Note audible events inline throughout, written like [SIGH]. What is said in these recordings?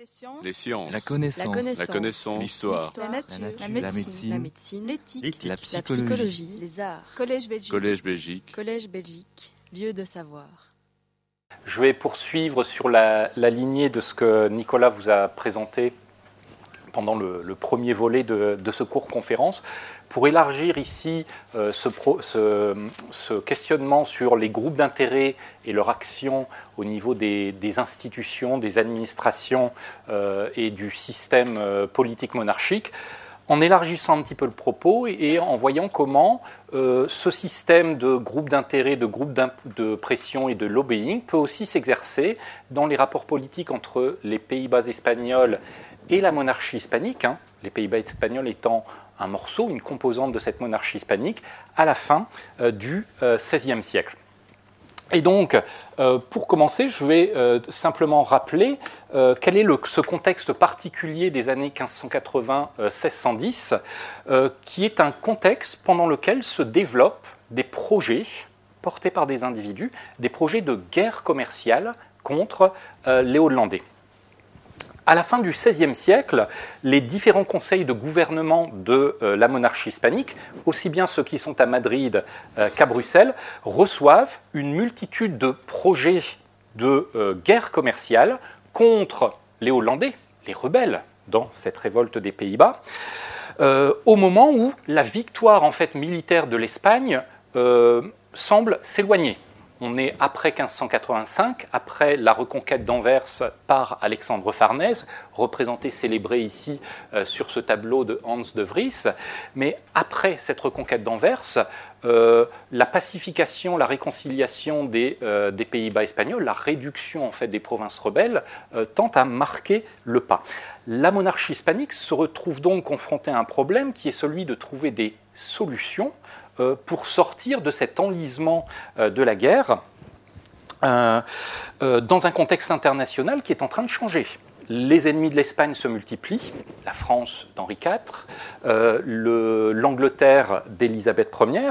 Les sciences. Les sciences. La connaissance. La connaissance. L'histoire. La nature. La La médecine. La médecine. L'éthique. La La psychologie. psychologie. Les arts. Collège Belgique. Collège Belgique. Collège Belgique. Lieu de savoir. Je vais poursuivre sur la, la lignée de ce que Nicolas vous a présenté pendant le, premier volet de, ce cours conférence, pour élargir ici euh, ce, questionnement sur les groupes d'intérêt et leur action au niveau des, institutions, des administrations euh, et du système euh, politique monarchique, en élargissant un petit peu le propos et, en voyant comment ce système de groupes d'intérêt, de groupes de pression et de lobbying peut aussi s'exercer dans les rapports politiques entre les Pays-Bas espagnols la monarchie hispanique, hein, les Pays-Bas espagnols étant un morceau, une composante de cette monarchie hispanique, à la fin euh, du euh, XVIe siècle. Et donc, euh, pour commencer, je vais euh, simplement rappeler euh, quel est ce contexte particulier des années 1580-1610, euh, qui est un contexte pendant lequel se développent des projets portés par des individus, des projets de guerre commerciale contre euh, les Hollandais. À la fin du XVIe siècle, les différents conseils de gouvernement de euh, la monarchie hispanique, aussi bien ceux qui sont à Madrid euh, qu'à Bruxelles, reçoivent une multitude de projets de euh, guerre commerciale contre les Hollandais, les rebelles dans cette révolte des Pays-Bas, au moment où la victoire en fait militaire de l'Espagne semble s'éloigner. On est après 1585, après la reconquête d'Anvers par Alexandre Farnèse, représenté, célébré ici euh, sur ce tableau de Hans de Vries. Mais après cette reconquête d'Anvers, euh, la pacification, la réconciliation des, euh, des Pays-Bas espagnols, la réduction en fait des provinces rebelles, tente à marquer le pas. La monarchie hispanique se retrouve donc confrontée à un problème qui est celui de trouver des solutions pour sortir de cet enlisement euh, de la guerre euh, euh, dans un contexte international qui est en train de changer. Les ennemis de l'Espagne se multiplient, la France d'Henri IV, euh, le- l'Angleterre d'Élisabeth Ier,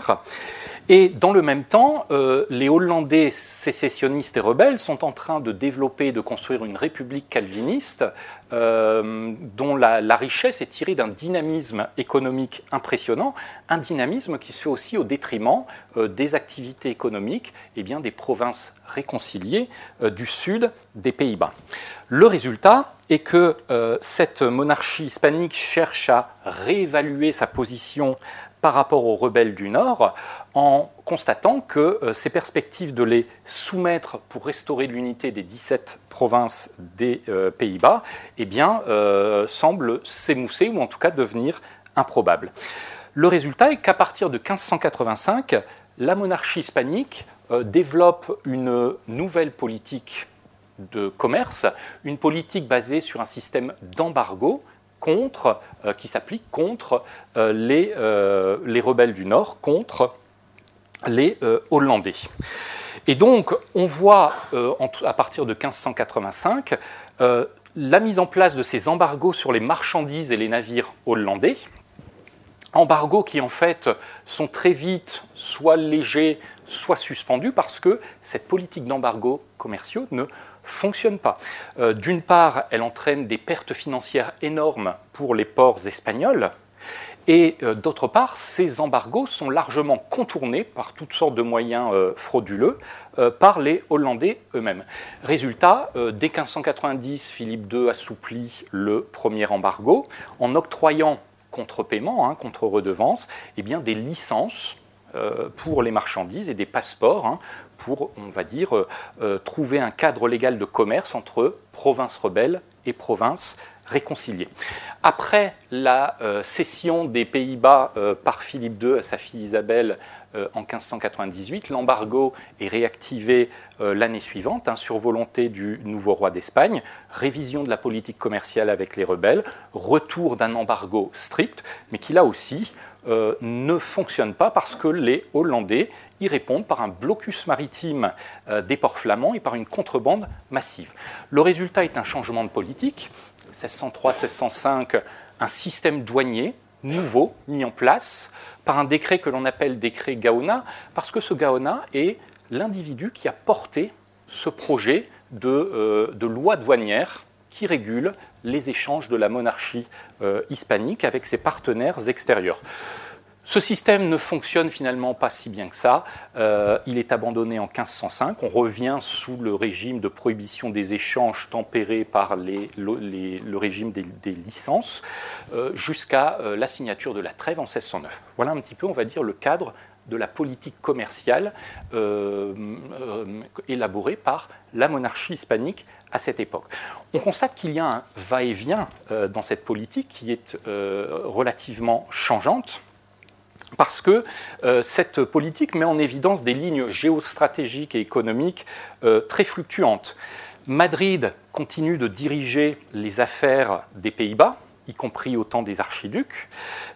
et dans le même temps, euh, les Hollandais sécessionnistes et rebelles sont en train de développer et de construire une république calviniste euh, dont la, richesse est tirée d'un dynamisme économique impressionnant, un dynamisme qui se fait aussi au détriment euh, des activités économiques et bien, des provinces réconciliées du sud des Pays-Bas. Le résultat est que cette monarchie hispanique cherche à réévaluer sa position par rapport aux rebelles du Nord en constatant que euh, ces perspectives de les soumettre pour restaurer l'unité des 17 provinces des euh, Pays-Bas eh euh, semblent s'émousser ou en tout cas devenir improbables. Le résultat est qu'à partir de 1585, la monarchie hispanique développe une nouvelle politique de commerce, une politique basée sur un système d'embargo qui s'applique contre les, les rebelles du Nord, contre les euh, Hollandais. Et donc, on voit euh, à partir de 1585 euh, la mise en place de ces embargos sur les marchandises et les navires hollandais, embargos qui en fait sont très vite soit légers, soit suspendus parce que cette politique d'embargo commerciaux ne fonctionne pas. D'une part, elle entraîne des pertes financières énormes pour les ports espagnols. Et euh, d'autre part, ces embargos sont largement contournés par toutes sortes de moyens euh, frauduleux euh, par les Hollandais eux-mêmes. Résultat, dès 1590, Philippe II assouplit le premier embargo en octroyant contre paiement, hein, contre redevance, eh bien, des licences pour les marchandises et des passeports hein, pour, on va dire, trouver un cadre légal de commerce entre provinces rebelles et provinces réconciliées. Après la euh, cession des Pays-Bas euh, par Philippe II à sa fille Isabelle euh, en 1598, l'embargo est réactivé l'année suivante hein, sur volonté du nouveau roi d'Espagne, révision de la politique commerciale avec les rebelles, retour d'un embargo strict, mais qui là aussi ne fonctionne pas parce que les Hollandais y répondent par un blocus maritime des ports flamands et par une contrebande massive. Le résultat est un changement de politique. 1603-1605, un système douanier nouveau mis en place par un décret que l'on appelle décret Gaona, parce que ce Gaona est l'individu qui a porté ce projet de, euh, de loi douanière qui régule les échanges de la monarchie hispanique avec ses partenaires extérieurs. Ce système ne fonctionne finalement pas si bien que ça. Euh, il est abandonné en 1505. On revient sous le régime de prohibition des échanges tempéré par le régime des, licences euh, jusqu'à euh, la signature de la trêve en 1609. Voilà un petit peu, on va dire, le cadre de la politique commerciale élaborée par la monarchie hispanique à cette époque. On constate qu'il y a un va-et-vient dans cette politique qui est relativement changeante parce que euh, cette politique met en évidence des lignes géostratégiques et économiques euh, très fluctuantes. Madrid continue de diriger les affaires des Pays-Bas, y compris au temps des archiducs,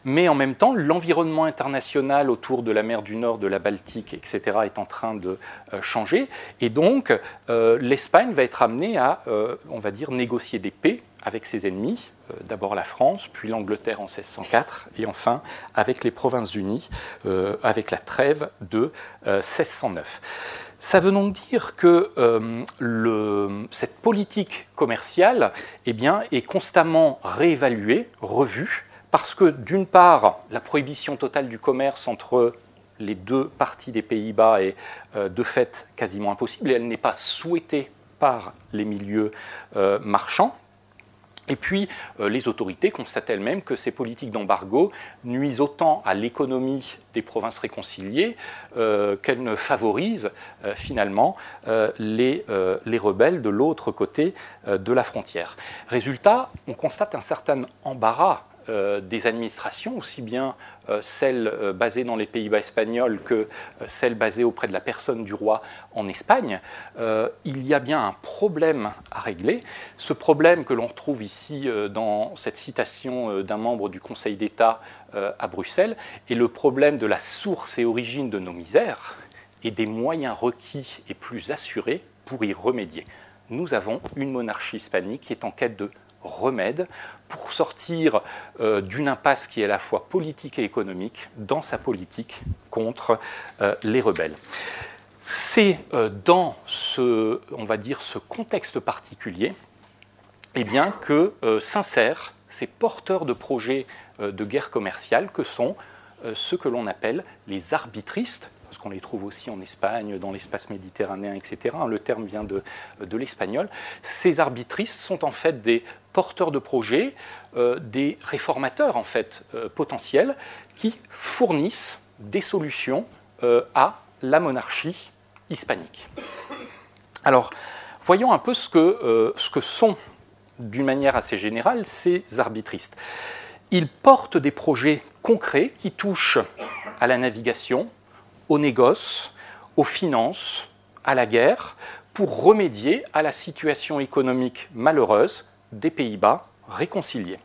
mais en même temps, l'environnement international autour de la mer du Nord, de la Baltique, etc., est en train de euh, changer, et donc l'Espagne va être amenée à, on va dire, négocier des paix avec ses ennemis, euh, d'abord la France, puis l'Angleterre en 1604, et enfin avec les Provinces-Unies, euh, avec la trêve de 1609. Euh, Ça veut donc dire que cette politique commerciale eh est constamment réévaluée, revue, parce que d'une part, la prohibition totale du commerce entre les deux parties des Pays-Bas est de fait quasiment impossible et elle n'est pas souhaitée par les milieux marchands. Et puis, euh, les autorités constatent elles-mêmes que ces politiques d'embargo nuisent autant à l'économie des provinces réconciliées euh, qu'elles ne favorisent euh, finalement les, les, rebelles de l'autre côté de la frontière. Résultat, on constate un certain embarras des administrations, aussi bien euh, celles euh, basées dans les Pays-Bas espagnols que celles basées auprès de la personne du roi en Espagne, il y a bien un problème à régler. Ce problème que l'on retrouve ici dans cette citation d'un membre du Conseil d'État à Bruxelles est le problème de la source et origine de nos misères et des moyens requis et plus assurés pour y remédier. Nous avons une monarchie hispanique qui est en quête de remède pour sortir euh, d'une impasse qui est à la fois politique et économique dans sa politique contre euh, les rebelles. C'est euh, dans ce, contexte particulier eh bien, que s'insèrent ces porteurs de projets de guerre commerciale que sont ceux que l'on appelle les arbitristes, parce qu'on les trouve aussi en Espagne, dans l'espace méditerranéen, etc. Le terme vient de, l'espagnol. Ces arbitristes sont en fait des porteurs de projets, euh, des réformateurs en fait euh, potentiels qui fournissent des solutions euh, à la monarchie hispanique. Alors, voyons un peu ce que sont, d'une manière assez générale, ces arbitristes. Ils portent des projets concrets qui touchent à la navigation, au négoce, aux finances, à la guerre, pour remédier à la situation économique malheureuse des Pays-Bas réconciliés.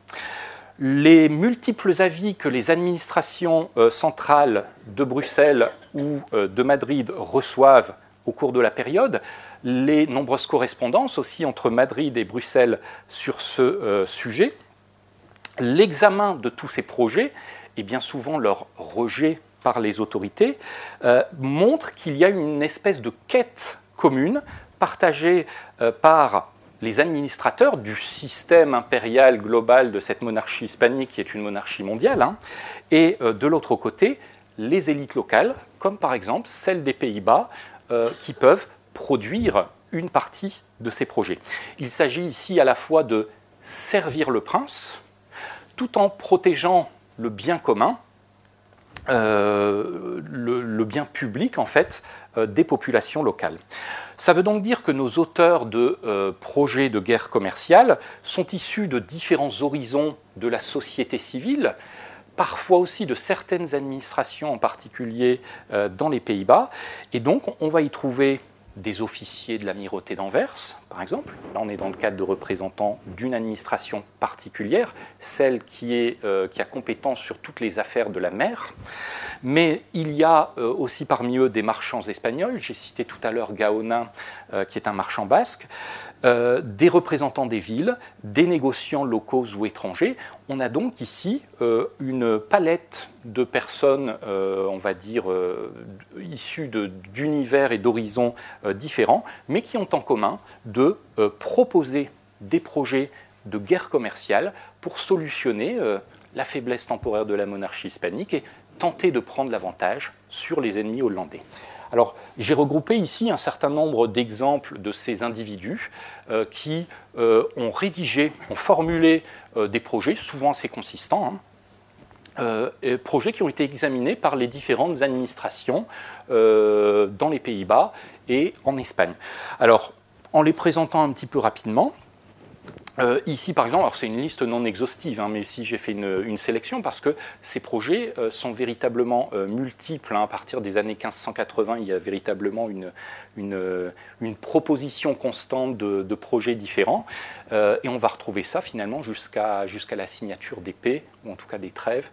Les multiples avis que les administrations euh, centrales de Bruxelles ou euh, de Madrid reçoivent au cours de la période, les nombreuses correspondances aussi entre Madrid et Bruxelles sur ce euh, sujet, l'examen de tous ces projets et bien souvent leur rejet par les autorités euh, montre qu'il y a une espèce de quête commune partagée euh, par les administrateurs du système impérial global de cette monarchie hispanique qui est une monarchie mondiale, hein, et euh, de l'autre côté, les élites locales, comme par exemple celles des Pays-Bas, qui peuvent produire une partie de ces projets. Il s'agit ici à la fois de servir le prince, tout en protégeant le bien commun, euh, le, bien public en fait euh, des populations locales. Ça veut donc dire que nos auteurs de euh, projets de guerre commerciale sont issus de différents horizons de la société civile, parfois aussi de certaines administrations, en particulier dans les Pays-Bas, et donc on va y trouver des officiers de l'amirauté d'Anvers, par exemple. Là, on est dans le cadre de représentants d'une administration particulière, celle qui, est, euh, qui, a compétence sur toutes les affaires de la mer. Mais il y a euh, aussi parmi eux des marchands espagnols. J'ai cité tout à l'heure Gaonin, euh, qui est un marchand basque. Euh, des représentants des villes, des négociants locaux ou étrangers. On a donc ici une palette de personnes, on va dire, issues d'univers et d'horizons différents, mais qui ont en commun proposer des projets de guerre commerciale pour solutionner euh, la faiblesse temporaire de la monarchie hispanique et tenter de prendre l'avantage sur les ennemis hollandais. Alors, j'ai regroupé ici un certain nombre d'exemples de ces individus euh, qui euh, ont rédigé, ont formulé des projets, souvent assez consistants, hein, projets qui ont été examinés par les différentes administrations dans les Pays-Bas et en Espagne. Alors, en les présentant un petit peu rapidement, euh, ici, par exemple, c'est une liste non exhaustive, hein, mais ici j'ai fait une, sélection parce que ces projets euh, sont véritablement euh, multiples. Hein. à partir des années 1580, il y a véritablement une, une, proposition constante de, projets différents. et on va retrouver ça finalement jusqu'à jusqu'à la signature des paix, ou en tout cas des trêves,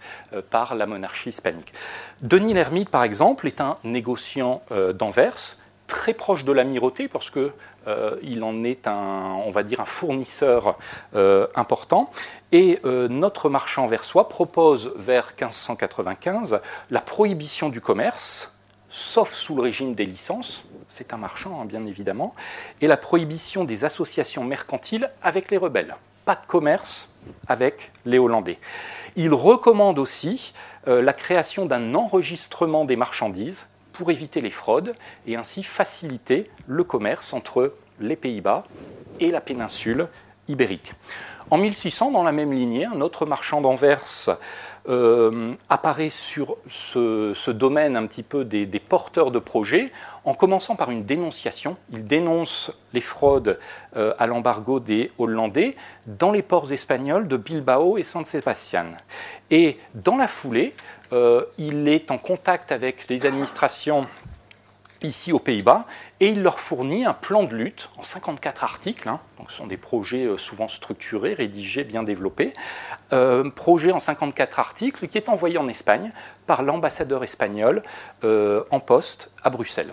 par la monarchie hispanique. Denis l'Ermite, par exemple, est un négociant d'Anvers très proche de l'amirauté parce que euh, il en est un, on va dire, un fournisseur euh, important. Et euh, notre marchand versois propose vers 1595 la prohibition du commerce, sauf sous le régime des licences, c'est un marchand hein, bien évidemment, et la prohibition des associations mercantiles avec les rebelles. Pas de commerce avec les Hollandais. Il recommande aussi la création d'un enregistrement des marchandises pour éviter les fraudes et ainsi faciliter le commerce entre les Pays-Bas et la péninsule ibérique. En 1600, dans la même lignée, un autre marchand d'Anvers euh, apparaît sur ce, domaine un petit peu des, porteurs de projets en commençant par une dénonciation. Il dénonce les fraudes euh, à l'embargo des Hollandais dans les ports espagnols de Bilbao et San Sebastián. Et dans la foulée, il est en contact avec les administrations ici aux Pays-Bas et il leur fournit un plan de lutte en 54 articles. Hein. ce sont des projets euh, souvent structurés, rédigés, bien développés. Euh, projet en 54 articles qui est envoyé en Espagne par l'ambassadeur espagnol en poste à Bruxelles.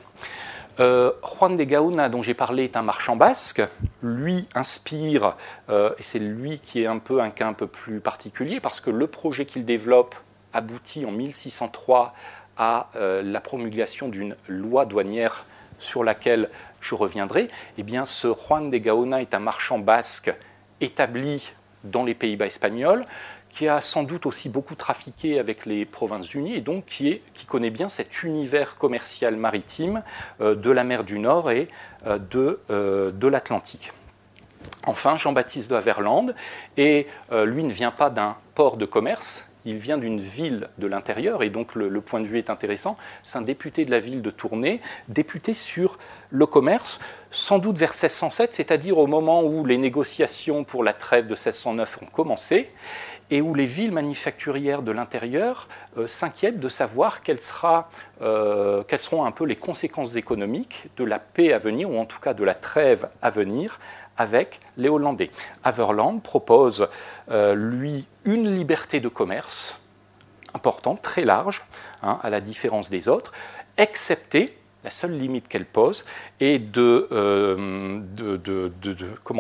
Juan de Gauna, dont j'ai parlé, est un marchand basque. Lui inspire, et c'est lui qui est un peu un cas un peu plus particulier, parce que le projet qu'il développe aboutit en 1603 à euh, la promulgation d'une loi douanière sur laquelle je reviendrai, eh bien, ce Juan de Gaona est un marchand basque établi dans les Pays-Bas espagnols, qui a sans doute aussi beaucoup trafiqué avec les Provinces-Unies et donc qui, connaît bien cet univers commercial maritime euh, de la mer du Nord et euh, de, de l'Atlantique. Enfin, Jean-Baptiste de Haverland, et lui ne vient pas d'un port de commerce, il vient d'une ville de l'intérieur, et donc le, point de vue est intéressant. C'est un député de la ville de Tournai, député sur le commerce, sans doute vers 1607, c'est-à-dire au moment où les négociations pour la trêve de 1609 ont commencé, et où les villes manufacturières de l'intérieur euh, s'inquiètent de savoir euh, quelles seront un peu les conséquences économiques de la paix à venir, ou en tout cas de la trêve à venir, avec les Hollandais. Haverland propose, euh, lui, une liberté de commerce importante, très large, hein, à la différence des autres, excepté la seule limite qu'elle pose est de, euh,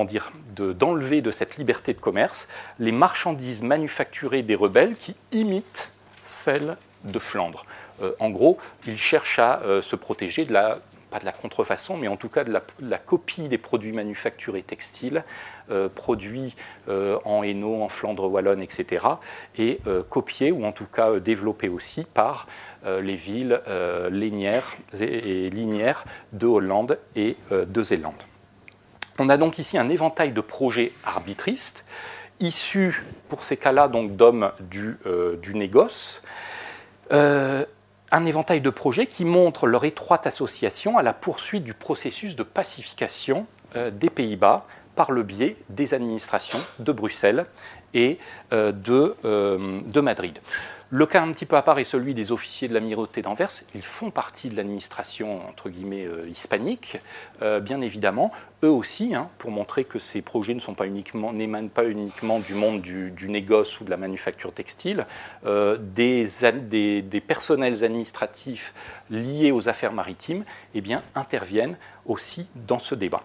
dire, d'enlever de, cette liberté de commerce les marchandises manufacturées des rebelles qui imitent celles de Flandre. Euh, en gros, il cherche à se protéger de la pas de la contrefaçon, mais en tout cas de la, copie des produits manufacturés textiles, euh, produits euh, en Hainaut, en Flandre wallonne, etc., et euh, copiés ou en tout cas développés aussi par les villes et, linières de Hollande et de Zélande. On a donc ici un éventail de projets arbitristes, issus pour ces cas-là donc d'hommes du, du négoce un éventail de projets qui montrent leur étroite association à la poursuite du processus de pacification euh, des Pays-Bas par le biais des administrations de Bruxelles et euh, euh, de, Madrid. Le cas un petit peu à part est celui des officiers de l'amirauté d'Anvers. Ils font partie de l'administration entre guillemets hispanique, bien évidemment. Eux aussi, hein, pour montrer que ces projets ne sont pas uniquement, n'émanent pas uniquement du monde du, négoce ou de la manufacture textile, des, des, des, personnels administratifs liés aux affaires maritimes, eh bien, interviennent aussi dans ce débat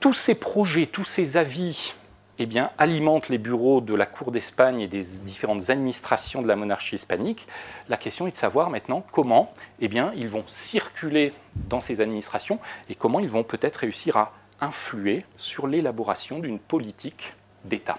tous ces projets, tous ces avis eh bien, alimentent les bureaux de la Cour d'Espagne et des différentes administrations de la monarchie hispanique. La question est de savoir maintenant comment eh ils vont circuler dans ces administrations et comment ils vont peut-être réussir à influer sur l'élaboration d'une politique d'État.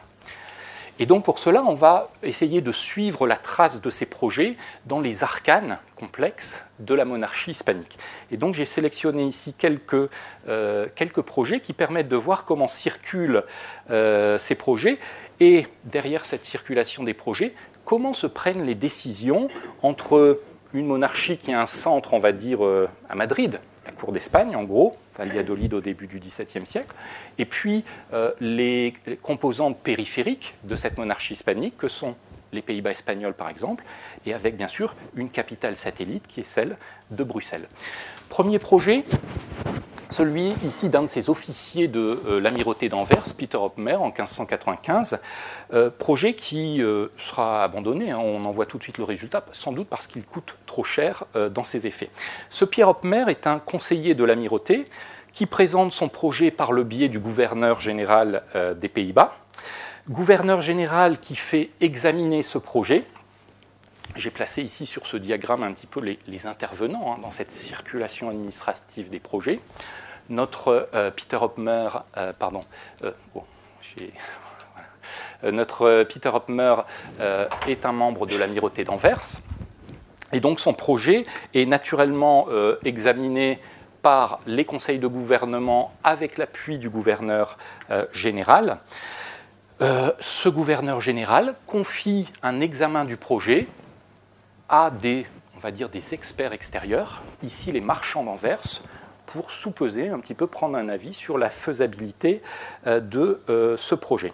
Et donc pour cela, on va essayer de suivre la trace de ces projets dans les arcanes complexes de la monarchie hispanique. Et donc j'ai sélectionné ici quelques, euh, projets qui permettent de voir comment circulent euh, ces projets et derrière cette circulation des projets, comment se prennent les décisions entre une monarchie qui a un centre, on va dire, euh, à Madrid, la cour d'Espagne en gros, Valladolid au début du XVIIe siècle, et puis euh, les composantes périphériques de cette monarchie hispanique que sont les Pays-Bas espagnols par exemple, et avec bien sûr une capitale satellite qui est celle de Bruxelles. Premier projet, celui ici d'un de ces officiers de euh, l'amirauté d'Anvers, Peter Hopmer, en 1595, euh, projet qui euh, sera abandonné, hein, on en voit tout de suite le résultat, sans doute parce qu'il coûte trop cher dans ses effets. Ce Pierre Hopmer est un conseiller de l'amirauté qui présente son projet par le biais du gouverneur général des Pays-Bas, gouverneur général qui fait examiner ce projet, j'ai placé ici sur ce diagramme un petit peu les, intervenants hein, dans cette circulation administrative des projets. Notre euh, Peter Hopmer, euh, pardon, euh, [LAUGHS] notre Peter est un membre de l'amirauté d'Anvers. Et donc son projet est naturellement examiné par les conseils de gouvernement avec l'appui du gouverneur général. ce gouverneur général confie un examen du projet à des, on va dire, des experts extérieurs, ici les marchands d'Anvers, pour sous-peser un petit peu, prendre un avis sur la faisabilité euh, de euh, ce projet.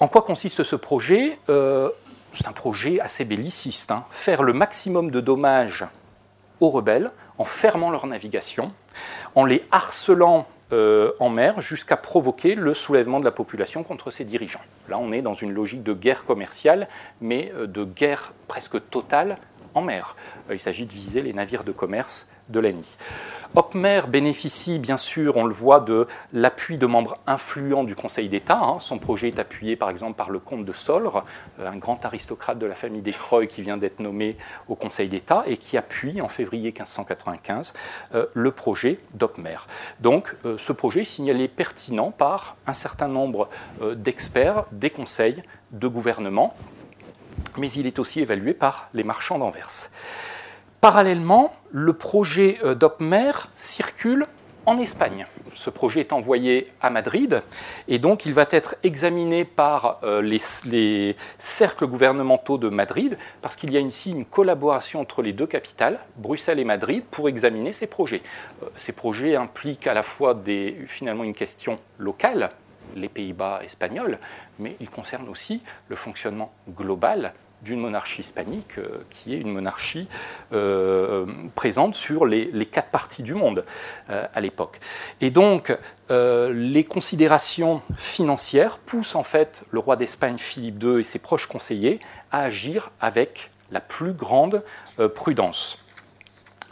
En quoi consiste ce projet? Euh, C'est un projet assez belliciste. Hein. Faire le maximum de dommages aux rebelles en fermant leur navigation, en les harcelant en mer jusqu'à provoquer le soulèvement de la population contre ses dirigeants. Là, on est dans une logique de guerre commerciale, mais de guerre presque totale mer. Il s'agit de viser les navires de commerce de l'ennemi. Hopmer bénéficie bien sûr, on le voit, de l'appui de membres influents du Conseil d'État. Hein. Son projet est appuyé par exemple par le comte de Solre, euh, un grand aristocrate de la famille des Croix qui vient d'être nommé au Conseil d'État et qui appuie en février 1595 euh, le projet d'Hopmer. Donc euh, ce projet est signalé pertinent par un certain nombre d'experts des conseils de gouvernement, mais il est aussi évalué par les marchands d'Anvers. Parallèlement, le projet euh, d'Opmer circule en Espagne. Ce projet est envoyé à Madrid et donc il va être examiné par euh, les, cercles gouvernementaux de Madrid parce qu'il y a ici une collaboration entre les deux capitales, Bruxelles et Madrid, pour examiner ces projets. Euh, ces projets impliquent à la fois finalement une question locale, les Pays-Bas espagnols, mais ils concernent aussi le fonctionnement global d'une monarchie hispanique euh, qui est une monarchie euh, présente sur les, quatre parties du monde euh, à l'époque. Et donc, les considérations financières poussent en fait le roi d'Espagne Philippe II et ses proches conseillers à agir avec la plus grande prudence.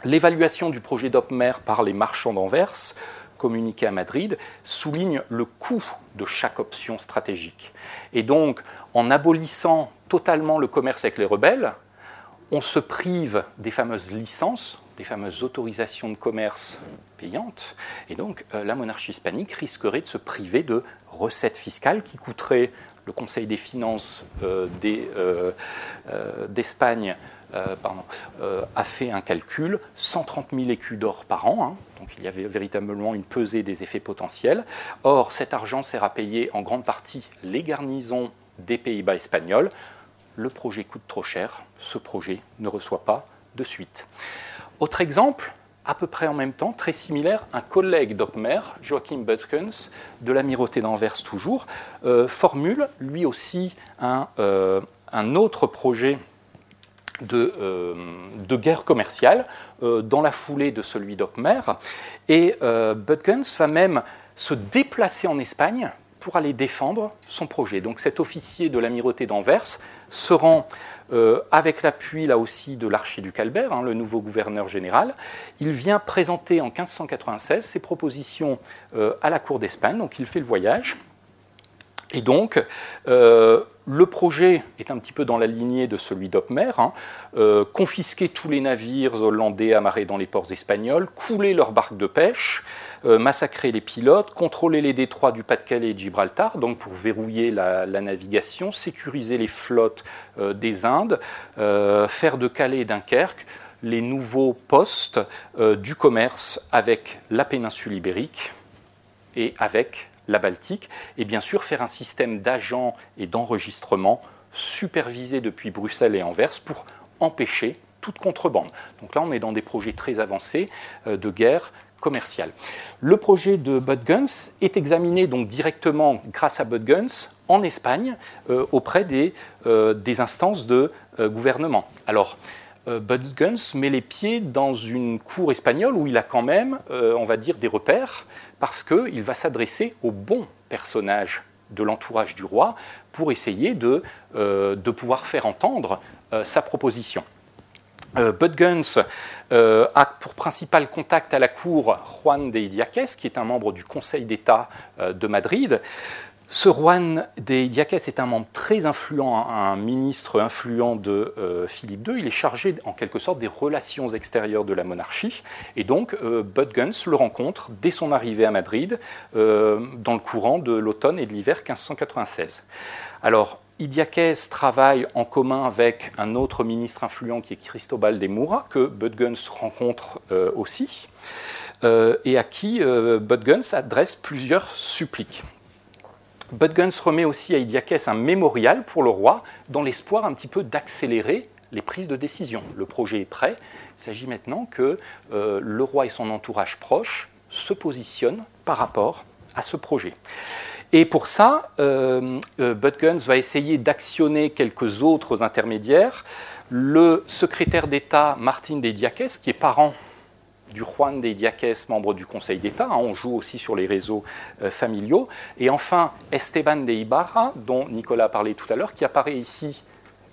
L'évaluation du projet d'Opmer par les marchands d'Anvers communiqué à Madrid souligne le coût de chaque option stratégique. Et donc, en abolissant totalement le commerce avec les rebelles, on se prive des fameuses licences, des fameuses autorisations de commerce payantes, et donc euh, la monarchie hispanique risquerait de se priver de recettes fiscales qui coûteraient le Conseil des finances euh, euh, d'Espagne a fait un calcul, 130 000 écus d'or par an, hein. donc il y avait véritablement une pesée des effets potentiels. Or, cet argent sert à payer en grande partie les garnisons des Pays-Bas espagnols, le projet coûte trop cher, ce projet ne reçoit pas de suite. Autre exemple, à peu près en même temps, très similaire, un collègue d'Opmer, Joachim Butkens, de l'amirauté d'Anvers toujours, euh, formule lui aussi un, euh, autre projet de, euh, de, guerre commerciale dans la foulée de celui d'Opmer. Et Butkens va même se déplacer en Espagne pour aller défendre son projet. Donc cet officier de l'amirauté d'Anvers se rend euh, avec l'appui là aussi de l'archiduc Albert, hein, le nouveau gouverneur général. Il vient présenter en 1596 ses propositions euh, à la cour d'Espagne, donc il fait le voyage. Et donc, euh, le projet est un petit peu dans la lignée de celui d'Opmer. Hein. Euh, confisquer tous les navires hollandais amarrés dans les ports espagnols, couler leurs barques de pêche, euh, massacrer les pilotes, contrôler les détroits du Pas-de-Calais et de Gibraltar, donc pour verrouiller la, navigation, sécuriser les flottes euh, des Indes, faire de Calais et Dunkerque les nouveaux postes du commerce avec la péninsule ibérique et avec la Baltique, et bien sûr faire un système d'agents et d'enregistrement supervisé depuis Bruxelles et Anvers pour empêcher toute contrebande. Donc là, on est dans des projets très avancés euh, de guerre commerciale. Le projet de Bud Guns est examiné donc directement grâce à Bud Guns en Espagne euh, auprès des, euh, des, instances de gouvernement. Alors, Bud Guns met les pieds dans une cour espagnole où il a quand même, on va dire, des repères parce qu'il va s'adresser aux bons personnages de l'entourage du roi pour essayer de, euh, pouvoir faire entendre euh, sa proposition. Euh, Bud Guns a pour principal contact à la cour Juan de Idiaques, qui est un membre du Conseil d'État de Madrid, ce Juan de Diaques est un membre très influent, un ministre influent de euh, Philippe II. Il est chargé en quelque sorte des relations extérieures de la monarchie. Et donc, euh, le rencontre dès son arrivée à Madrid, euh, dans le courant de l'automne et de l'hiver 1596. Alors, Idiaques travaille en commun avec un autre ministre influent qui est Cristobal de Moura, que Bud Guns rencontre aussi, et à qui Bud Guns adresse plusieurs suppliques. Budguns remet aussi à Idiakès un mémorial pour le roi, dans l'espoir un petit peu d'accélérer les prises de décision. Le projet est prêt. Il s'agit maintenant que euh, le roi et son entourage proche se positionnent par rapport à ce projet. Et pour ça, euh, euh va essayer d'actionner quelques autres intermédiaires. Le secrétaire d'État Martin de Diakès, qui est parent du Juan de Diaques, membre du Conseil d'État. Hein, on joue aussi sur les réseaux euh, familiaux. Et enfin, Esteban de Ibarra, dont Nicolas parlait tout à l'heure, qui apparaît ici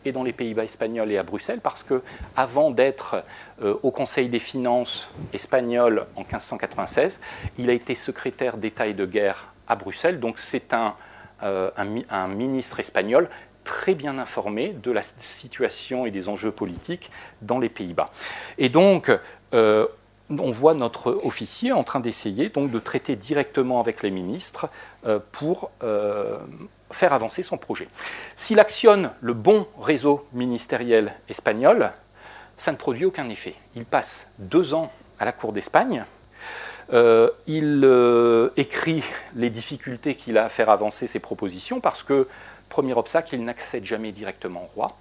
et dans les Pays-Bas espagnols et à Bruxelles, parce que avant d'être euh, au Conseil des finances espagnol en 1596, il a été secrétaire d'État et de guerre à Bruxelles. Donc c'est un, euh, un ministre espagnol très bien informé de la situation et des enjeux politiques dans les Pays-Bas. Et donc, on voit notre officier en train d'essayer donc de traiter directement avec les ministres euh, pour euh, faire avancer son projet. S'il actionne le bon réseau ministériel espagnol, ça ne produit aucun effet. Il passe deux ans à la Cour d'Espagne. Euh, il écrit les difficultés qu'il a à faire avancer ses propositions parce que, premier obstacle, il n'accède jamais directement au roi.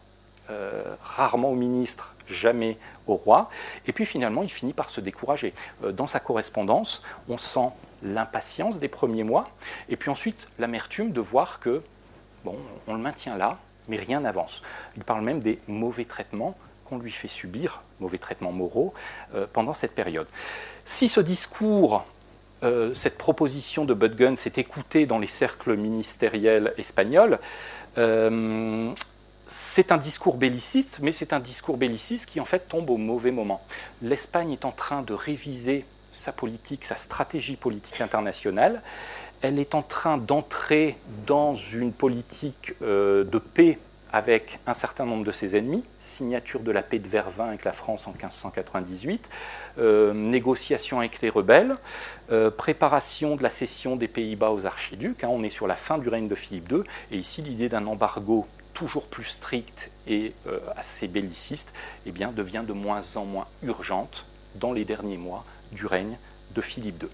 Rarement au ministre, jamais au roi. Et puis finalement, il finit par se décourager. Euh, dans sa correspondance, on sent l'impatience des premiers mois, et puis ensuite l'amertume de voir que, bon, on le maintient là, mais rien n'avance. Il parle même des mauvais traitements qu'on lui fait subir, mauvais traitements moraux, euh, pendant cette période. Si ce discours cette proposition de Budgun s'est écoutée dans les cercles ministériels espagnols, c'est un discours belliciste, mais c'est un discours belliciste qui en fait tombe au mauvais moment. L'Espagne est en train de réviser sa politique, sa stratégie politique internationale. Elle est en train d'entrer dans une politique euh, de paix avec un certain nombre de ses ennemis, signature de la paix de Vervins avec la France en 1598, euh, négociation avec les rebelles, euh, préparation de la cession des Pays-Bas aux archiducs. Hein. on est sur la fin du règne de Philippe II, et ici l'idée d'un embargo toujours plus stricte et euh, assez belliciste, eh bien, devient de moins en moins urgente dans les derniers mois du règne de Philippe II.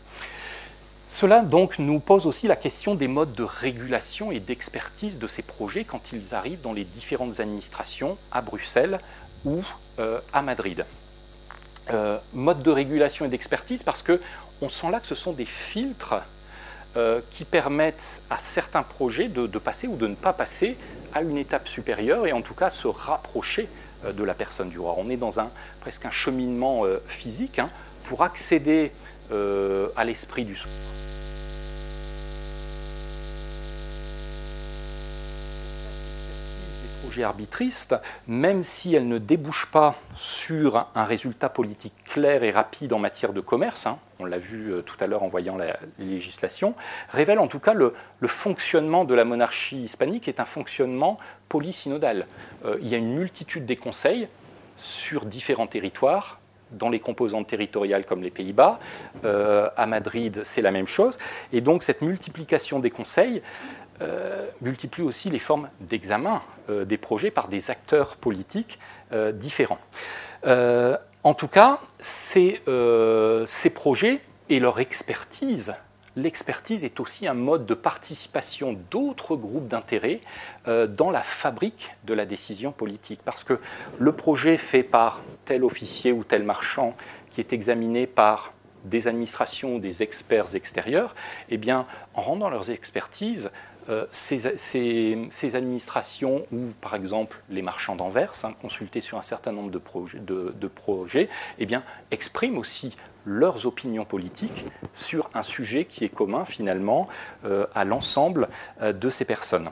Cela donc nous pose aussi la question des modes de régulation et d'expertise de ces projets quand ils arrivent dans les différentes administrations à Bruxelles ou euh, à Madrid. Euh, mode de régulation et d'expertise parce que on sent là que ce sont des filtres qui permettent à certains projets de, passer ou de ne pas passer à une étape supérieure et en tout cas se rapprocher euh, de la personne du roi. On est dans un, presque un cheminement euh, physique hein, pour accéder euh, à l'esprit du souverain. Projet arbitriste, même si elle ne débouche pas sur un résultat politique clair et rapide en matière de commerce, hein, on l'a vu euh, tout à l'heure en voyant la, législation, révèle en tout cas le, fonctionnement de la monarchie hispanique est un fonctionnement polysynodal. Euh, il y a une multitude des conseils sur différents territoires, dans les composantes territoriales comme les Pays-Bas. Euh, à Madrid, c'est la même chose. Et donc cette multiplication des conseils multiplie aussi les formes d'examen euh, des projets par des acteurs politiques différents. en tout cas, ces, projets et leur expertise l'expertise est aussi un mode de participation d'autres groupes d'intérêt euh, dans la fabrique de la décision politique. Parce que le projet fait par tel officier ou tel marchand qui est examiné par des administrations des experts extérieurs, eh bien, en rendant leurs expertises, euh, ces, administrations ou par exemple les marchands d'Anvers, hein, consultés sur un certain nombre de, projets, eh bien, expriment aussi leurs opinions politiques sur un sujet qui est commun finalement euh, à l'ensemble euh, de ces personnes.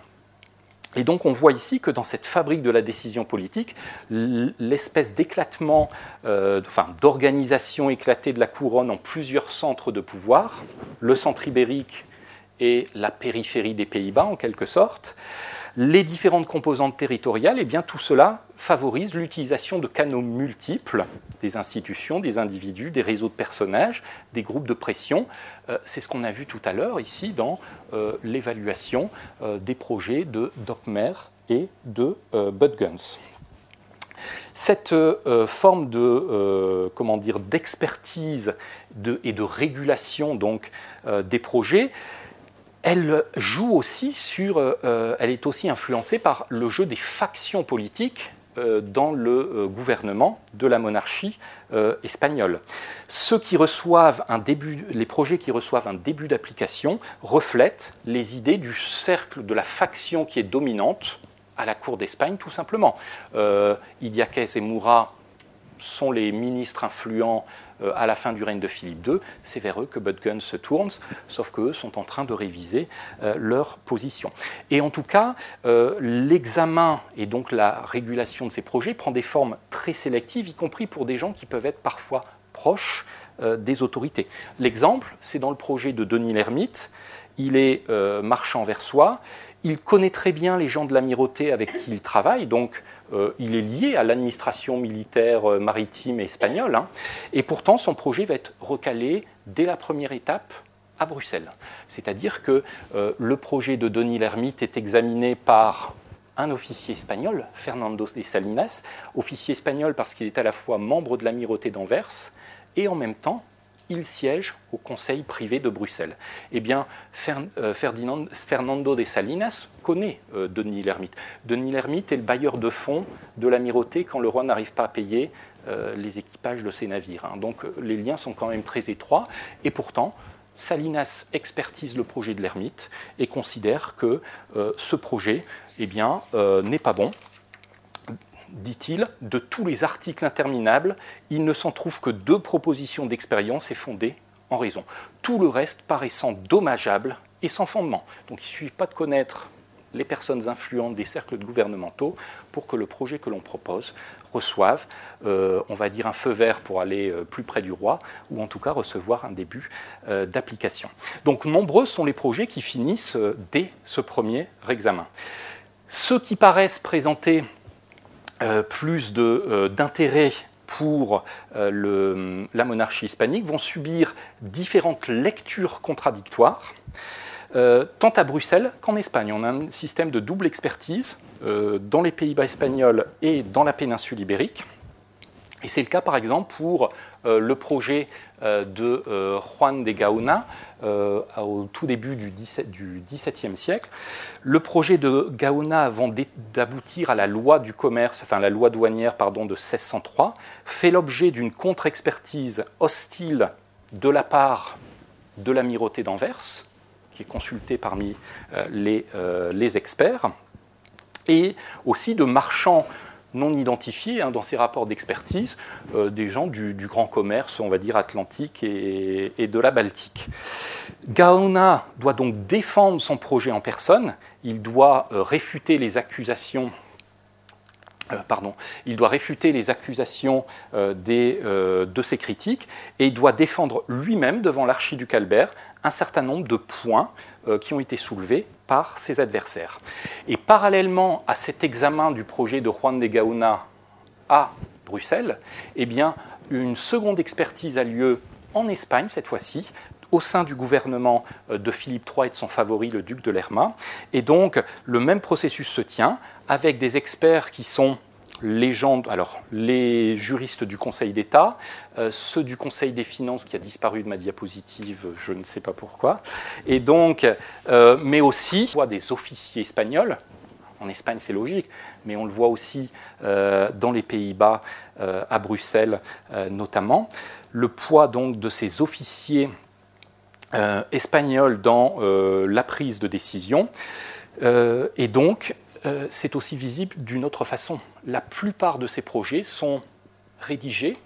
Et donc on voit ici que dans cette fabrique de la décision politique, l'espèce d'éclatement, enfin d'organisation éclatée de la couronne en plusieurs centres de pouvoir, le centre ibérique et la périphérie des Pays-Bas en quelque sorte, les différentes composantes territoriales, et eh bien tout cela favorise l'utilisation de canaux multiples des institutions, des individus, des réseaux de personnages, des groupes de pression. Euh, c'est ce qu'on a vu tout à l'heure ici dans euh, l'évaluation euh, des projets de Dockmer et de Budguns. Cette forme de comment dire d'expertise et de régulation donc des projets sur, euh, elle est aussi influencée par le jeu des factions politiques euh, dans le euh, gouvernement de la monarchie espagnole. Ceux qui reçoivent un début, les projets qui reçoivent un début d'application reflètent les idées du cercle de la faction qui est dominante à la cour d'Espagne, tout simplement. Idiaquez et Moura sont les ministres influents euh, à la fin du règne de Philippe II, c'est vers eux que Budgun se tourne, sauf qu'eux sont en train de réviser euh, leur position. Et en tout cas, euh, l'examen et donc la régulation de ces projets prend des formes très sélectives, y compris pour des gens qui peuvent être parfois proches des autorités. L'exemple, c'est dans le projet de Denis l'Ermite. Il est marchand versois, il connaît très bien les gens de l'amirauté avec qui il travaille, donc euh, il est lié à l'administration militaire euh, maritime espagnole, hein. et pourtant son projet va être recalé dès la première étape à Bruxelles. C'est-à-dire que euh, le projet de Denis l'Ermite est examiné par un officier espagnol, Fernando de Salinas, officier espagnol parce qu'il est à la fois membre de l'amirauté d'Anvers et en même temps il siège au Conseil privé de Bruxelles. Eh bien, euh, Fernando de Salinas connaît euh, Denis l'Ermite. Denis l'Ermite est le bailleur de fonds de l'amirauté quand le roi n'arrive pas à payer euh, les équipages de ses navires. Hein. Donc les liens sont quand même très étroits. Et pourtant, Salinas expertise le projet de l'Ermite et considère que ce projet eh n'est pas bon dit-il, de tous les articles interminables, il ne s'en trouve que deux propositions d'expérience et fondées en raison. Tout le reste paraissant dommageable et sans fondement. Donc il ne suffit pas de connaître les personnes influentes des cercles gouvernementaux pour que le projet que l'on propose reçoive, euh, on va dire, un feu vert pour aller euh, plus près du roi, ou en tout cas recevoir un début euh, d'application. Donc nombreux sont les projets qui finissent dès ce premier examen. Ceux qui paraissent présenter plus euh, d'intérêt pour euh, la monarchie hispanique vont subir différentes lectures contradictoires, tant à Bruxelles qu'en Espagne. On a un système de double expertise dans les Pays-Bas espagnols et dans la péninsule ibérique. Et c'est le cas par exemple pour euh, le projet euh, de euh, Juan de Gaona au tout début du XVIIe siècle. Le projet de Gaona avant d'aboutir à la loi du commerce, enfin la loi douanière de 1603, fait l'objet d'une contre-expertise hostile de la part de l'amirauté d'Anvers, qui est consultée parmi les experts, et aussi de marchands non identifiés hein, dans ces rapports d'expertise, euh, des gens du, grand commerce, on va dire, atlantique et, de la Baltique. Gaona doit donc défendre son projet en personne, il doit euh, réfuter les accusations de ses critiques et il doit défendre lui-même devant l'archiduc Albert un certain nombre de points qui ont été soulevés par ses adversaires. Et parallèlement à cet examen du projet de Juan de Gaona à Bruxelles, eh bien, une seconde expertise a lieu en Espagne cette fois-ci, au sein du gouvernement euh, de Philippe III et de son favori, le duc de Lerma. Et donc, le même processus se tient avec des experts qui sont les gens, alors les juristes du Conseil d'État, euh, ceux du Conseil des finances qui a disparu de ma diapositive, je ne sais pas pourquoi, et donc, euh, mais aussi des officiers espagnols. En Espagne, c'est logique, mais on le voit aussi euh, dans les Pays-Bas, à Bruxelles notamment. Le poids donc de ces officiers espagnols dans la prise de décision. et donc, euh, c'est aussi visible d'une autre façon. La plupart de ces projets sont rédigés,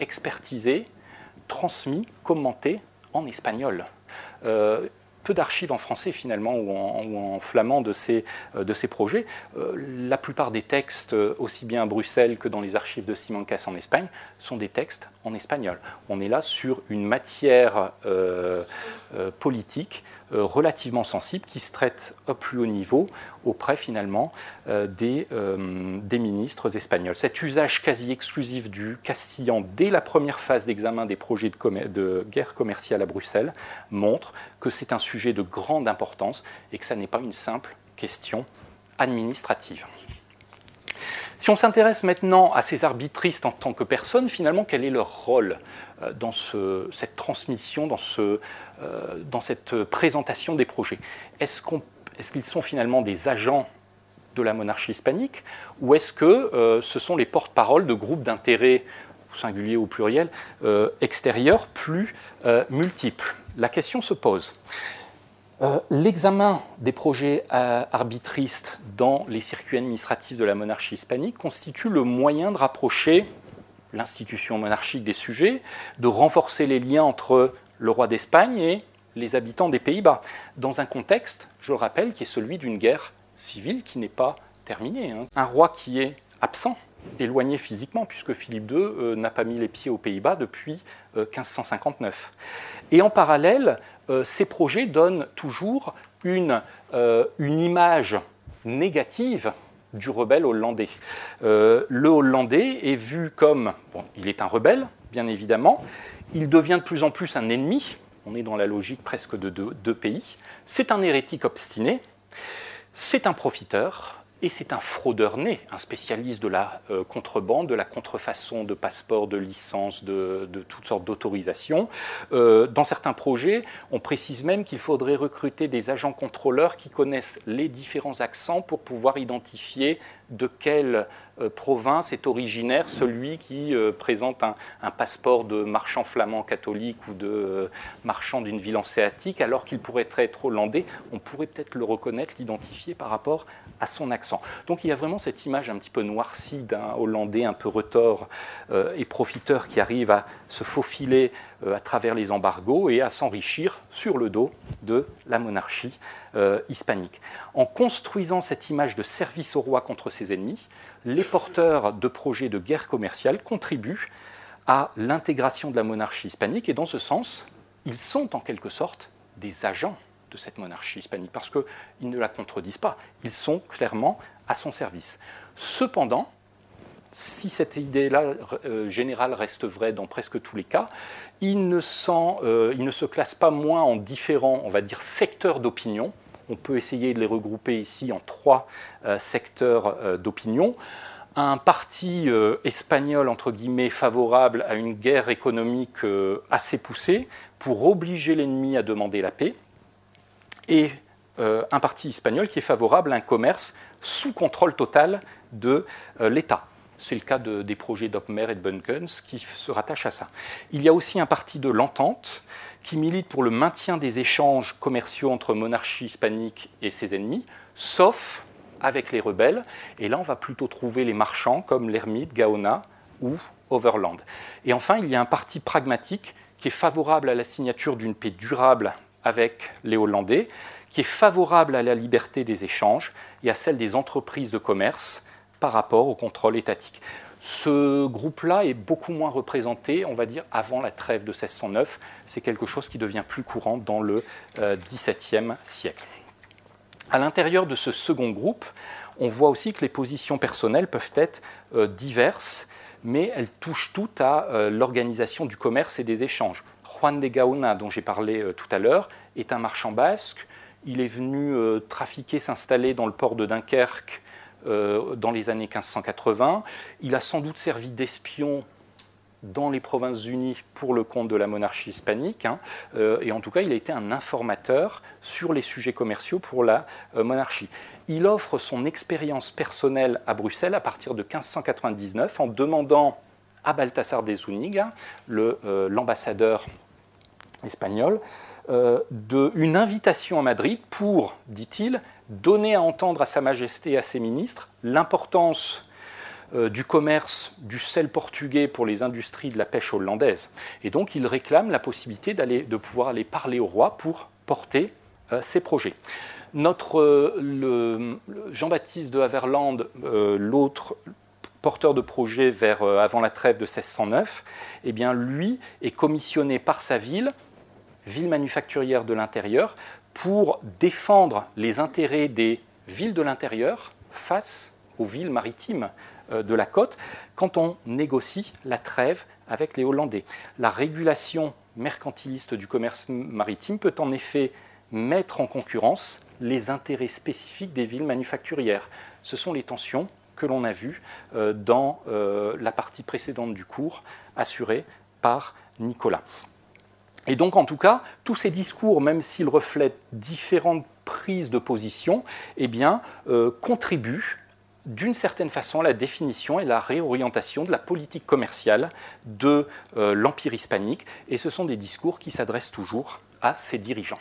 expertisés, transmis, commentés en espagnol. Euh, peu d'archives en français finalement ou en, flamand de ces, euh, projets. la plupart des textes, aussi bien à Bruxelles que dans les archives de Simancas en Espagne, sont des textes en espagnol. On est là sur une matière politique relativement sensible qui se traite au plus haut niveau auprès finalement euh, des, euh, des, ministres espagnols. Cet usage quasi exclusif du castillan dès la première phase d'examen des projets de, de, guerre commerciale à Bruxelles montre que c'est un sujet de grande importance et que ça n'est pas une simple question administrative. Si on s'intéresse maintenant à ces arbitristes en tant que personnes, finalement, quel est leur rôle euh, dans cette transmission, euh, dans, cette présentation des projets? Est-ce qu'ils sont finalement des agents de la monarchie hispanique ou est-ce que euh, ce sont les porte-paroles de groupes d'intérêts au singulier ou au pluriel, extérieurs plus multiples? La question se pose. Euh, l'examen des projets euh, arbitristes dans les circuits administratifs de la monarchie hispanique constitue le moyen de rapprocher l'institution monarchique des sujets, de renforcer les liens entre le roi d'Espagne et les habitants des Pays-Bas, dans un contexte, je le rappelle, qui est celui d'une guerre civile qui n'est pas terminée. Hein. Un roi qui est absent, éloigné physiquement, puisque Philippe II euh, n'a pas mis les pieds aux Pays-Bas depuis 1559. Et en parallèle, ces projets donnent toujours une, euh, une image négative du rebelle hollandais. Euh, le Hollandais est vu comme, bon, il est un rebelle, bien évidemment, il devient de plus en plus un ennemi, on est dans la logique presque de deux pays, c'est un hérétique obstiné, c'est un profiteur, et c'est un fraudeur né, un spécialiste de la euh, contrebande, de la contrefaçon de passeports, de licences, de, toutes sortes d'autorisations. Euh, dans certains projets, on précise même qu'il faudrait recruter des agents contrôleurs qui connaissent les différents accents pour pouvoir identifier de euh, province est originaire celui qui euh, présente un, passeport de marchand flamand catholique ou de euh, marchand d'une ville hanséatique, alors qu'il pourrait être hollandais, on pourrait peut-être le reconnaître, l'identifier par rapport à son accent. Donc il y a vraiment cette image un petit peu noircie d'un Hollandais un peu retors et profiteur qui arrive à se faufiler à travers les embargos et à s'enrichir sur le dos de la monarchie hispanique. En construisant cette image de service au roi contre ses ennemis, les porteurs de projets de guerre commerciale contribuent à l'intégration de la monarchie hispanique et dans ce sens, ils sont en quelque sorte des agents de cette monarchie hispanique parce qu'ils ne la contredisent pas, ils sont clairement à son service. Cependant, si cette idée-là euh, générale reste vraie dans presque tous les cas, il ne, euh, ne se classe pas moins en différents, on va dire, secteurs d'opinion on peut essayer de les regrouper ici en trois euh, secteurs euh, d'opinion. Un parti euh, espagnol, entre guillemets, favorable à une guerre économique assez poussée pour obliger l'ennemi à demander la paix. Et un parti espagnol qui est favorable à un commerce sous contrôle total de l'État. C'est le cas des projets d'Opmer et de Bunkens qui se rattachent à ça. Il y a aussi un parti de l'entente qui milite pour le maintien des échanges commerciaux entre monarchie hispanique et ses ennemis, sauf avec les rebelles. Et là, on va plutôt trouver les marchands comme l'ermite, Gaona ou Overland. Et enfin, il y a un parti pragmatique qui est favorable à la signature d'une paix durable avec les Hollandais, qui est favorable à la liberté des échanges et à celle des entreprises de commerce par rapport au contrôle étatique. Ce groupe-là est beaucoup moins représenté, on va dire, avant la trêve de 1609. C'est quelque chose qui devient plus courant dans le XVIIe siècle. À l'intérieur de ce second groupe, on voit aussi que les positions personnelles peuvent être diverses mais elles touchent toutes à euh, l'organisation du commerce et des échanges. Juan de Gaona, dont j'ai parlé euh, tout à l'heure, est un marchand basque. Il est venu euh, trafiquer, s'installer dans le port de Dunkerque dans les années 1580. Il a sans doute servi d'espion dans les Provinces-Unies pour le compte de la monarchie hispanique. Hein. et en tout cas, il a été un informateur sur les sujets commerciaux pour la monarchie il offre son expérience personnelle à Bruxelles à partir de 1599 en demandant à Balthasar de Zúñiga, euh, l'ambassadeur espagnol, euh, une invitation à Madrid pour, dit-il, donner à entendre à Sa Majesté et à ses ministres l'importance euh, du commerce du sel portugais pour les industries de la pêche hollandaise. Et donc il réclame la possibilité de pouvoir aller parler au roi pour porter ses projets. Notre euh, Jean-Baptiste de Haverland, euh, l'autre porteur de projet vers, euh, avant la trêve de 1609, eh bien, lui est commissionné par sa ville, ville manufacturière de l'intérieur, pour défendre les intérêts des villes de l'intérieur face aux villes maritimes de la côte quand on négocie la trêve avec les Hollandais. La régulation mercantiliste du commerce maritime peut en effet mettre en concurrence les intérêts spécifiques des villes manufacturières. Ce sont les tensions que l'on a vues euh, dans euh, la partie précédente du cours, assurée par Nicolas. Et donc, en tout cas, tous ces discours, même s'ils reflètent différentes prises de position, eh euh, contribuent d'une certaine façon à la définition et la réorientation de la politique commerciale de l'Empire hispanique. Et ce sont des discours qui s'adressent toujours à ses dirigeants.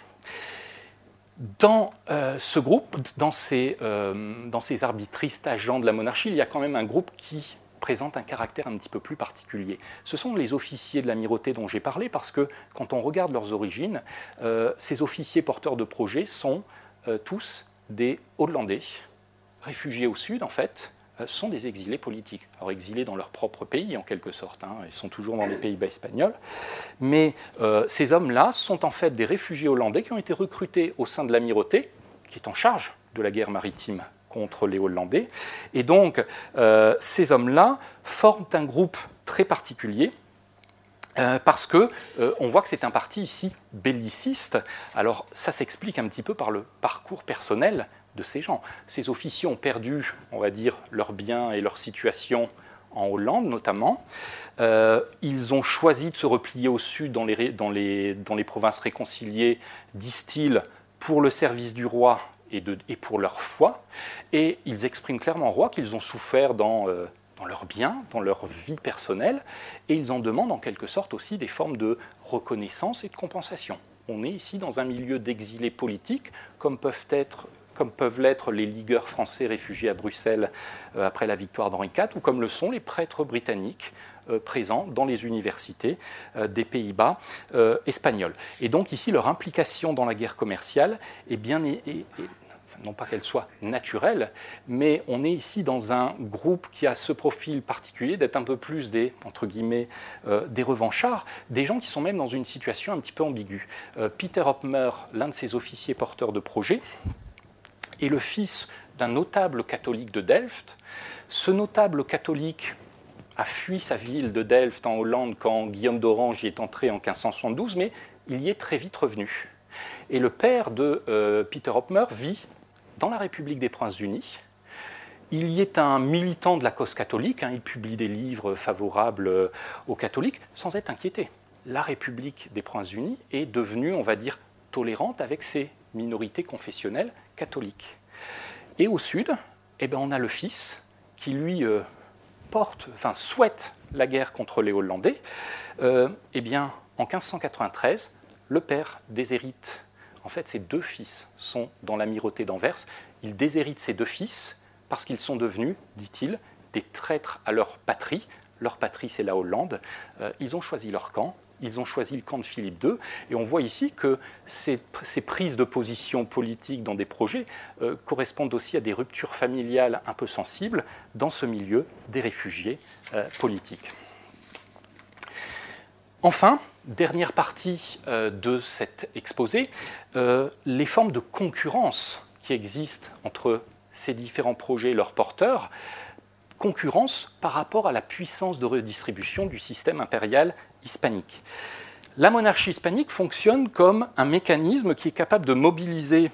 Dans euh, ce groupe, euh, dans ces arbitristes agents de la monarchie, il y a quand même un groupe qui présente un caractère un petit peu plus particulier. Ce sont les officiers de l'amirauté dont j'ai parlé, parce que quand on regarde leurs origines, euh, ces officiers porteurs de projets sont tous des Hollandais, réfugiés au sud en fait, euh, sont des exilés politiques. Alors exilés dans leur propre pays en quelque sorte, hein. ils sont toujours dans les Pays-Bas espagnols, mais euh, ces hommes-là sont en fait des réfugiés hollandais qui ont été recrutés au sein de l'amirauté, qui est en charge de la guerre maritime contre les Hollandais. Et donc euh, ces hommes-là forment un groupe très particulier parce que on voit que c'est un parti ici belliciste. Alors ça s'explique un petit peu par le parcours personnel de ces gens. Ces officiers ont perdu, on va dire, leurs biens et leur situation en Hollande notamment. Euh, ils ont choisi de se replier au sud dans les provinces réconciliées, disent-ils, pour le service du roi et, pour leur foi. Et ils expriment clairement au roi qu'ils ont souffert dans, euh, dans leurs biens, dans leur vie personnelle, et ils en demandent en quelque sorte aussi des formes de reconnaissance et de compensation. On est ici dans un milieu d'exilés politiques, comme peuvent être comme peuvent l'être les ligueurs français réfugiés à Bruxelles euh, après la victoire d'Henri IV, ou comme le sont les prêtres britanniques présents dans les universités euh, des Pays-Bas espagnols. Et donc ici, leur implication dans la guerre commerciale est bien... non pas qu'elle soit naturelle, mais on est ici dans un groupe qui a ce profil particulier d'être un peu plus des, entre guillemets, des revanchards, des gens qui sont même dans une situation un petit peu ambiguë. Peter Hopmer, l'un de ces officiers porteurs de projet, est le fils d'un notable catholique de Delft. Ce notable catholique a fui sa ville de Delft en Hollande quand Guillaume d'Orange y est entré en 1572, mais il y est très vite revenu. Et le père de euh, Peter Hopmer vit dans la République des Princes-Unis. Il y est un militant de la cause catholique, hein. il publie des livres favorables euh, aux catholiques sans être inquiété. La République des Princes-Unis est devenue, on va dire, tolérante avec ses minorités confessionnelles catholique. Et au sud, eh ben, on a le fils qui lui euh, souhaite la guerre contre les Hollandais. Euh, eh en 1593, le père déshérite. En fait, ses deux fils sont dans l'amirauté d'Anvers. Il déshérite ses deux fils parce qu'ils sont devenus, dit-il, des traîtres à leur patrie. Leur patrie, c'est la Hollande. Euh, ils ont choisi leur camp ils ont choisi le camp de Philippe II. Et on voit ici que ces, prises de position politiques dans des projets euh, correspondent aussi à des ruptures familiales un peu sensibles dans ce milieu des réfugiés euh, politiques. Enfin, dernière partie euh, de cet exposé, les formes de concurrence qui existent entre ces différents projets et leurs porteurs concurrence par rapport à la puissance de redistribution du système impérial hispanique. La monarchie hispanique fonctionne comme un mécanisme qui est capable de mobiliser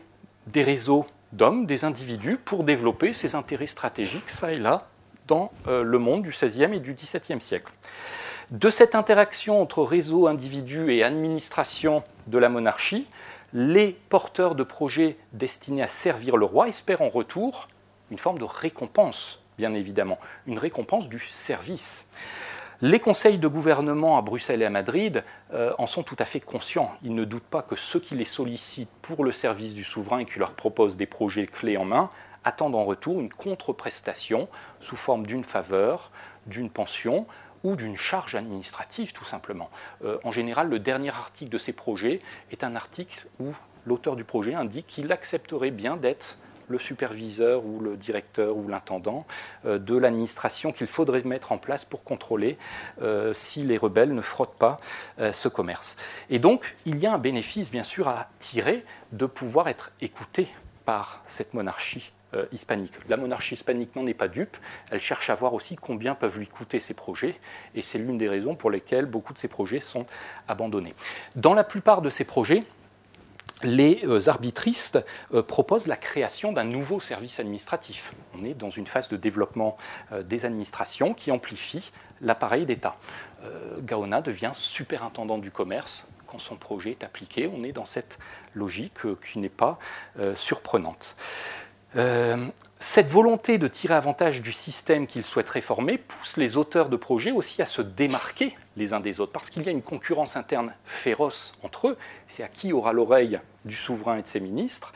des réseaux d'hommes, des individus, pour développer ses intérêts stratégiques, ça et là, dans euh, le monde du XVIe et du XVIIe siècle. De cette interaction entre réseaux, individus et administration de la monarchie, les porteurs de projets destinés à servir le roi espèrent en retour une forme de récompense, bien évidemment, une récompense du service. Les conseils de gouvernement à Bruxelles et à Madrid euh, en sont tout à fait conscients. Ils ne doutent pas que ceux qui les sollicitent pour le service du souverain et qui leur proposent des projets clés en main attendent en retour une contreprestation sous forme d'une faveur, d'une pension ou d'une charge administrative tout simplement. Euh, en général, le dernier article de ces projets est un article où l'auteur du projet indique qu'il accepterait bien d'être le superviseur ou le directeur ou l'intendant euh, de l'administration qu'il faudrait mettre en place pour contrôler euh, si les rebelles ne frottent pas euh, ce commerce. Et donc, il y a un bénéfice, bien sûr, à tirer de pouvoir être écouté par cette monarchie hispanique. La monarchie hispanique n'en est pas dupe, elle cherche à voir aussi combien peuvent lui coûter ces projets, et c'est l'une des raisons pour lesquelles beaucoup de ces projets sont abandonnés. Dans la plupart de ces projets, les euh, arbitristes euh, proposent la création d'un nouveau service administratif. On est dans une phase de développement euh, des administrations qui amplifie l'appareil d'État. Gaona devient superintendant du commerce quand son projet est appliqué. On est dans cette logique qui n'est pas surprenante. Cette volonté de tirer avantage du système qu'ils souhaitent réformer pousse les auteurs de projets aussi à se démarquer les uns des autres, parce qu'il y a une concurrence interne féroce entre eux, c'est à qui aura l'oreille du souverain et de ses ministres,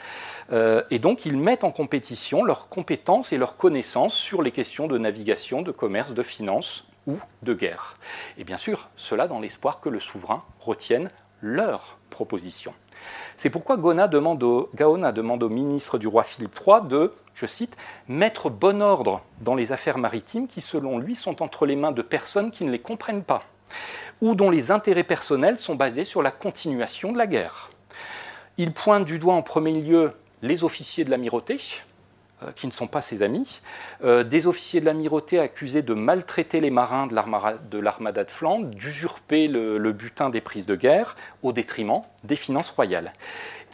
euh, et donc ils mettent en compétition leurs compétences et leurs connaissances sur les questions de navigation, de commerce, de finance ou de guerre. Et bien sûr, cela dans l'espoir que le souverain retienne leurs propositions. C'est pourquoi Gaona demande au ministre du roi Philippe III de je cite, mettre bon ordre dans les affaires maritimes qui, selon lui, sont entre les mains de personnes qui ne les comprennent pas, ou dont les intérêts personnels sont basés sur la continuation de la guerre. Il pointe du doigt en premier lieu les officiers de l'amirauté, euh, qui ne sont pas ses amis, euh, des officiers de l'amirauté accusés de maltraiter les marins de l'armada de Flandre, d'usurper le, butin des prises de guerre au détriment des finances royales.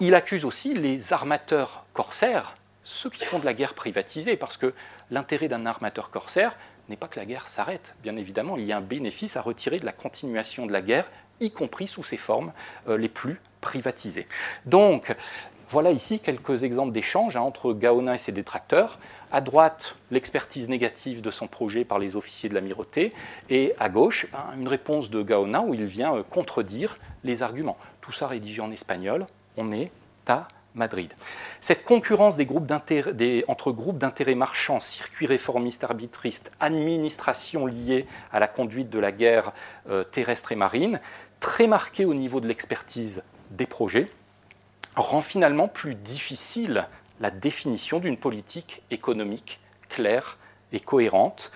Il accuse aussi les armateurs corsaires ceux qui font de la guerre privatisée, parce que l'intérêt d'un armateur corsaire n'est pas que la guerre s'arrête. Bien évidemment, il y a un bénéfice à retirer de la continuation de la guerre, y compris sous ses formes euh, les plus privatisées. Donc, voilà ici quelques exemples d'échanges hein, entre Gaona et ses détracteurs. À droite, l'expertise négative de son projet par les officiers de l'amirauté, et à gauche, ben, une réponse de Gaona où il vient euh, contredire les arguments. Tout ça rédigé en espagnol, on est à Madrid. Cette concurrence entre groupes d'intérêts marchands, circuits réformistes, arbitristes, administrations liées à la conduite de la guerre euh, terrestre et marine, très marquée au niveau de l'expertise des projets, rend finalement plus difficile la définition d'une politique économique claire et cohérente.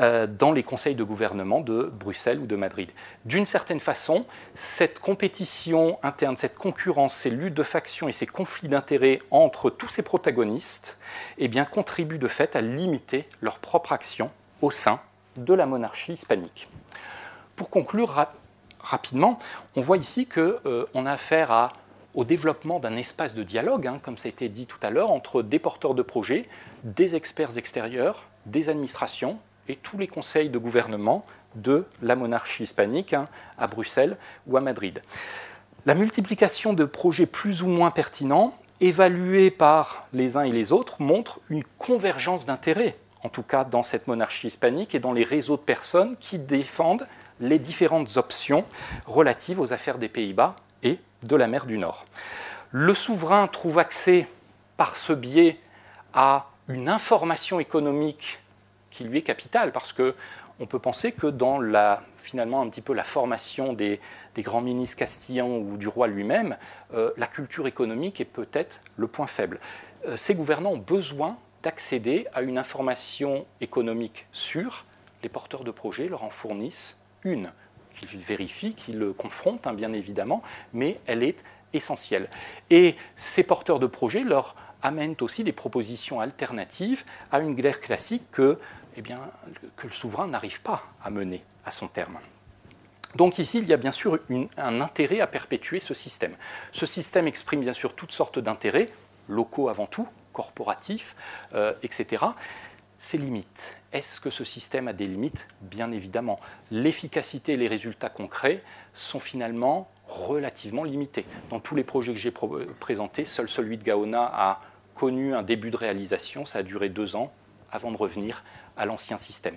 Euh, dans les conseils de gouvernement de Bruxelles ou de Madrid. D'une certaine façon, cette compétition interne, cette concurrence, ces luttes de factions et ces conflits d'intérêts entre tous ces protagonistes eh bien, contribuent de fait à limiter leur propre action au sein de la monarchie hispanique. Pour conclure rapidement, on voit ici qu'on euh, a affaire au développement d'un espace de dialogue, hein, comme ça a été dit tout à l'heure, entre des porteurs de projets, des experts extérieurs, des administrations et tous les conseils de gouvernement de la monarchie hispanique hein, à Bruxelles ou à Madrid. La multiplication de projets plus ou moins pertinents, évalués par les uns et les autres, montre une convergence d'intérêts, en tout cas dans cette monarchie hispanique et dans les réseaux de personnes qui défendent les différentes options relatives aux affaires des Pays-Bas et de la mer du Nord. Le souverain trouve accès par ce biais à une information économique qui lui est capital parce que on peut penser que dans la, finalement un petit peu la formation des, grands ministres castillans ou du roi lui-même, euh, la culture économique est peut-être le point faible. Euh, ces gouvernants ont besoin d'accéder à une information économique sûre. Les porteurs de projets leur en fournissent une, qu'ils vérifient, qu'ils confrontent, hein, bien évidemment, mais elle est essentielle. Et ces porteurs de projets leur amènent aussi des propositions alternatives à une guerre classique que, eh bien, que le souverain n'arrive pas à mener à son terme. Donc ici, il y a bien sûr un intérêt à perpétuer ce système. Ce système exprime bien sûr toutes sortes d'intérêts, locaux avant tout, corporatifs, euh, etc. Ses limites. Est-ce que ce système a des limites? Bien évidemment. L'efficacité et les résultats concrets sont finalement relativement limités. Dans tous les projets que j'ai présentés, seul celui de Gaona a connu un début de réalisation, ça a duré deux ans avant de revenir à l'ancien système.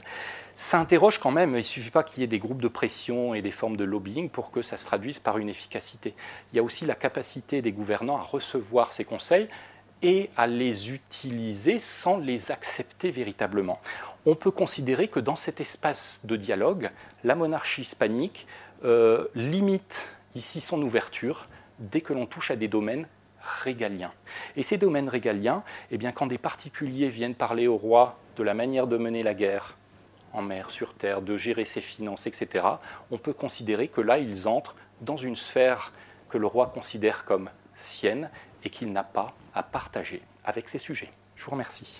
Ça interroge quand même, il ne suffit pas qu'il y ait des groupes de pression et des formes de lobbying pour que ça se traduise par une efficacité. Il y a aussi la capacité des gouvernants à recevoir ces conseils et à les utiliser sans les accepter véritablement. On peut considérer que dans cet espace de dialogue, la monarchie hispanique euh, limite ici son ouverture dès que l'on touche à des domaines régaliens. Et ces domaines régaliens, eh bien, quand des particuliers viennent parler au roi de la manière de mener la guerre en mer, sur terre, de gérer ses finances, etc., on peut considérer que là, ils entrent dans une sphère que le roi considère comme sienne et qu'il n'a pas à partager avec ces sujets. Je vous remercie.